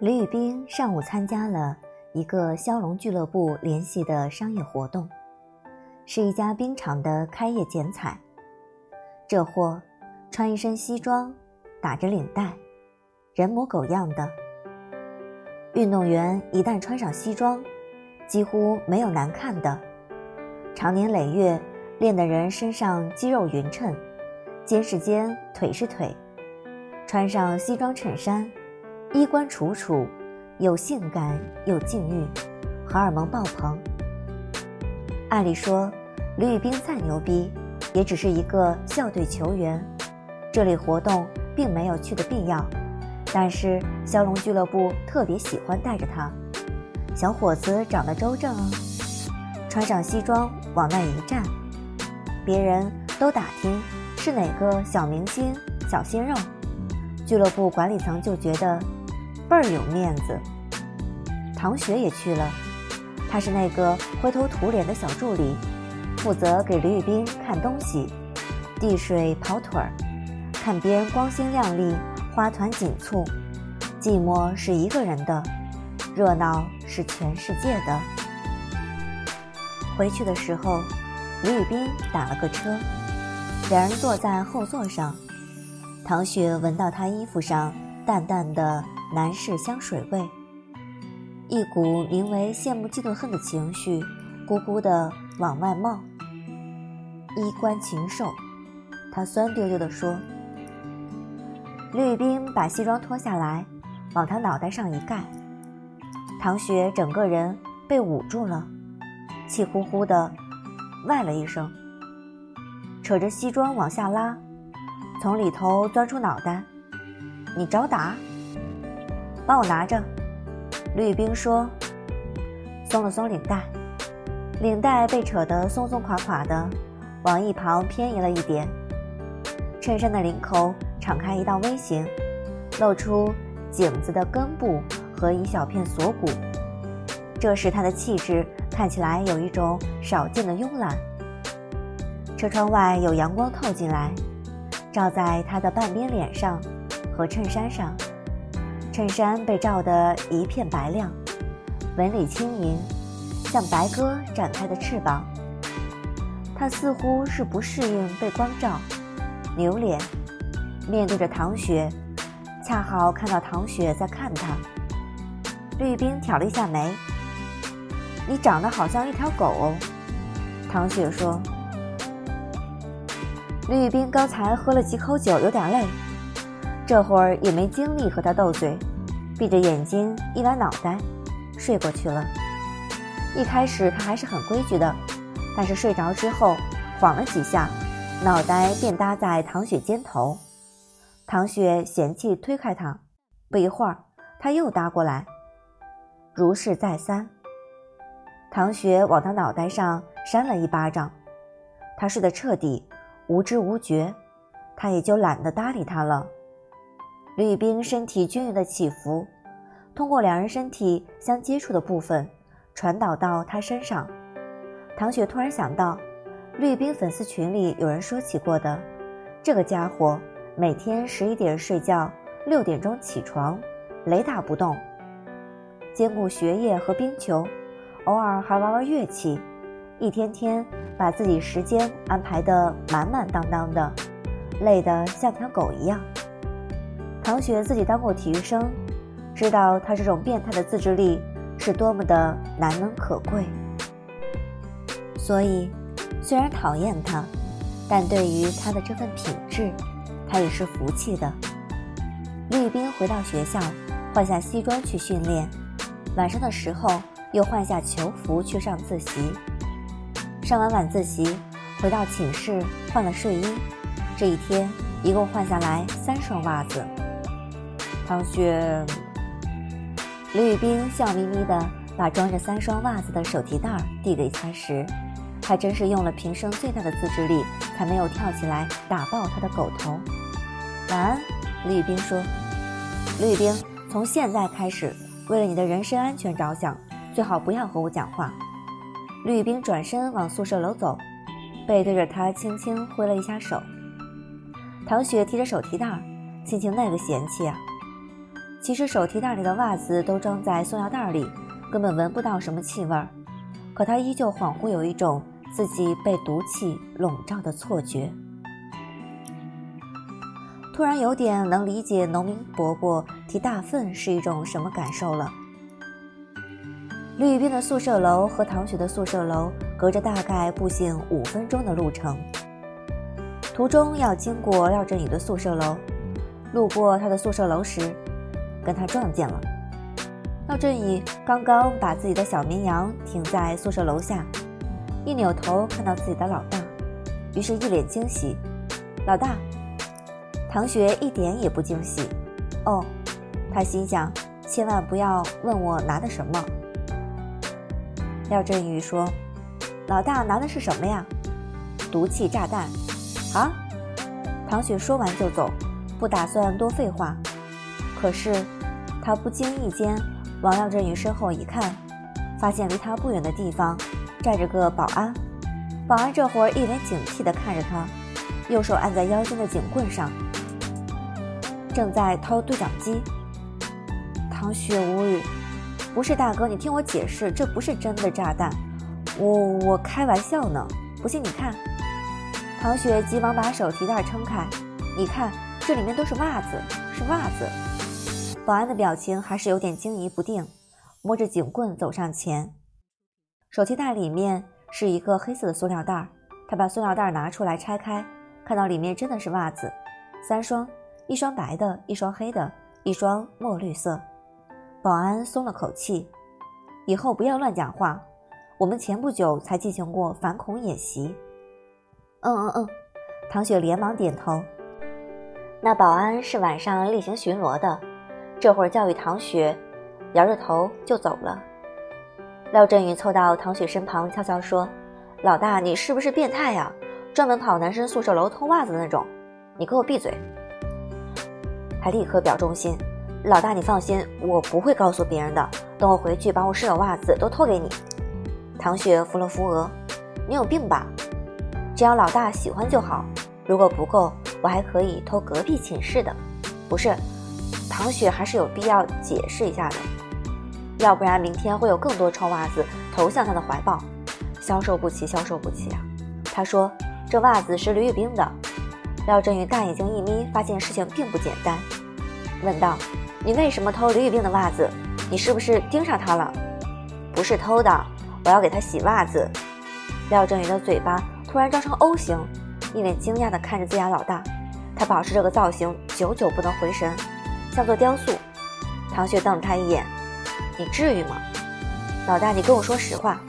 李宇冰上午参加了一个骁龙俱乐部联系的商业活动，是一家冰场的开业剪彩。这货穿一身西装，打着领带，人模狗样的。运动员一旦穿上西装，几乎没有难看的。长年累月练的人身上肌肉匀称，肩是肩，腿是腿，穿上西装衬衫。衣冠楚楚，又性感又禁欲，荷尔蒙爆棚。按理说，吕宇冰再牛逼，也只是一个校队球员，这类活动并没有去的必要。但是骁龙俱乐部特别喜欢带着他，小伙子长得周正啊，穿上西装往那一站，别人都打听是哪个小明星、小鲜肉，俱乐部管理层就觉得。倍儿有面子，唐雪也去了。他是那个灰头土脸的小助理，负责给李宇斌看东西、递水、跑腿儿，看别人光鲜亮丽、花团锦簇，寂寞是一个人的，热闹是全世界的。回去的时候，李宇斌打了个车，两人坐在后座上，唐雪闻到他衣服上淡淡的。男士香水味，一股名为羡慕嫉妒恨的情绪，咕咕的往外冒。衣冠禽兽，他酸溜溜地说。吕宇冰把西装脱下来，往他脑袋上一盖，唐雪整个人被捂住了，气呼呼的，喂了一声，扯着西装往下拉，从里头钻出脑袋，你找打？帮我拿着，吕冰说。松了松领带，领带被扯得松松垮垮的，往一旁偏移了一点。衬衫的领口敞开一道微型，露出颈子的根部和一小片锁骨，这使他的气质看起来有一种少见的慵懒。车窗外有阳光透进来，照在他的半边脸上和衬衫上。衬衫被照得一片白亮，纹理轻盈，像白鸽展开的翅膀。他似乎是不适应被光照，扭脸面对着唐雪，恰好看到唐雪在看他。绿冰挑了一下眉：“你长得好像一条狗哦。”唐雪说：“绿冰刚才喝了几口酒，有点累。”这会儿也没精力和他斗嘴，闭着眼睛一歪脑袋，睡过去了。一开始他还是很规矩的，但是睡着之后晃了几下，脑袋便搭在唐雪肩头。唐雪嫌弃推开他，不一会儿他又搭过来，如是再三。唐雪往他脑袋上扇了一巴掌，他睡得彻底，无知无觉，他也就懒得搭理他了。吕冰身体均匀的起伏，通过两人身体相接触的部分，传导到他身上。唐雪突然想到，吕冰粉丝群里有人说起过的，这个家伙每天十一点睡觉，六点钟起床，雷打不动，兼顾学业和冰球，偶尔还玩玩乐器，一天天把自己时间安排得满满当当的，累得像条狗一样。唐雪自己当过体育生，知道他这种变态的自制力是多么的难能可贵。所以，虽然讨厌他，但对于他的这份品质，他也是服气的。绿冰回到学校，换下西装去训练，晚上的时候又换下球服去上自习。上完晚自习，回到寝室换了睡衣，这一天一共换下来三双袜子。唐雪，李宇冰笑眯眯的把装着三双袜子的手提袋递给他时，还真是用了平生最大的自制力，才没有跳起来打爆他的狗头。晚安，李宇冰说。李宇冰，从现在开始，为了你的人身安全着想，最好不要和我讲话。李宇冰转身往宿舍楼走，背对着他轻轻挥了一下手。唐雪提着手提袋，心情那个嫌弃啊！其实手提袋里的袜子都装在塑料袋里，根本闻不到什么气味儿。可他依旧恍惚有一种自己被毒气笼罩的错觉。突然有点能理解农民伯伯提大粪是一种什么感受了。吕宇斌的宿舍楼和唐雪的宿舍楼隔着大概步行五分钟的路程，途中要经过廖振宇的宿舍楼，路过他的宿舍楼时，跟他撞见了。廖振宇刚刚把自己的小绵羊停在宿舍楼下，一扭头看到自己的老大，于是一脸惊喜：“老大。”唐雪一点也不惊喜。哦，他心想：千万不要问我拿的什么。廖振宇说：“老大拿的是什么呀？毒气炸弹。”啊！唐雪说完就走，不打算多废话。可是，他不经意间往廖振宇身后一看，发现离他不远的地方站着个保安。保安这会儿一脸警惕地看着他，右手按在腰间的警棍上，正在掏对讲机。唐雪无语。不是大哥，你听我解释，这不是真的炸弹，我我开玩笑呢。不信你看，唐雪急忙把手提袋撑开，你看这里面都是袜子，是袜子。保安的表情还是有点惊疑不定，摸着警棍走上前。手提袋里面是一个黑色的塑料袋，他把塑料袋拿出来拆开，看到里面真的是袜子，三双，一双白的，一双黑的，一双墨绿色。保安松了口气，以后不要乱讲话。我们前不久才进行过反恐演习。嗯嗯嗯，唐雪连忙点头。那保安是晚上例行巡逻的，这会儿教育唐雪，摇着头就走了。廖振宇凑到唐雪身旁，悄悄说：“老大，你是不是变态呀？专门跑男生宿舍楼偷袜子的那种？你给我闭嘴！”他立刻表忠心。老大，你放心，我不会告诉别人的。等我回去，把我室友袜子都偷给你。唐雪扶了扶额，你有病吧？只要老大喜欢就好。如果不够，我还可以偷隔壁寝室的。不是，王雪还是有必要解释一下的，要不然明天会有更多臭袜子投向他的怀抱，消受不起，消受不起啊！他说这袜子是吕宇冰的。廖振宇大眼睛一眯，发现事情并不简单，问道。你为什么偷吕宇冰的袜子？你是不是盯上他了？不是偷的，我要给他洗袜子。廖振宇的嘴巴突然张成 O 型，一脸惊讶地看着自家老大。他保持这个造型，久久不能回神，像座雕塑。唐雪瞪了他一眼：“你至于吗？老大，你跟我说实话。”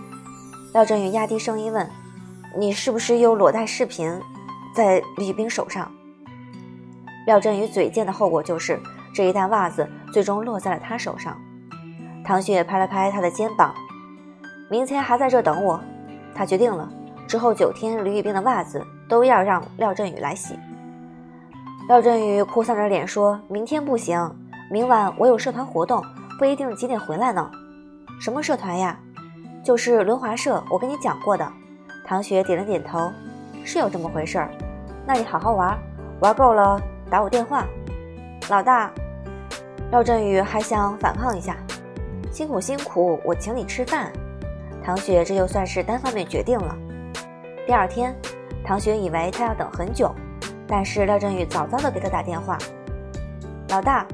廖振宇压低声音问：“你是不是有裸贷视频在李宇冰手上？”廖振宇嘴贱的后果就是。这一袋袜子最终落在了他手上。唐雪拍了拍他的肩膀，明天还在这等我。他决定了，之后九天李宇冰的袜子都要让廖振宇来洗。廖振宇哭丧着脸说：“明天不行，明晚我有社团活动，不一定几点回来呢。”什么社团呀？就是轮滑社，我跟你讲过的。唐雪点了点头，是有这么回事儿。那你好好玩，玩够了打我电话。老大，廖振宇还想反抗一下，辛苦辛苦，我请你吃饭。唐雪这就算是单方面决定了。第二天，唐雪以为他要等很久，但是廖振宇早早的给他打电话。老大，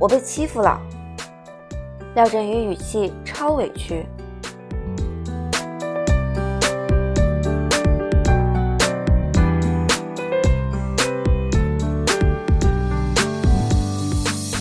我被欺负了。廖振宇语气超委屈。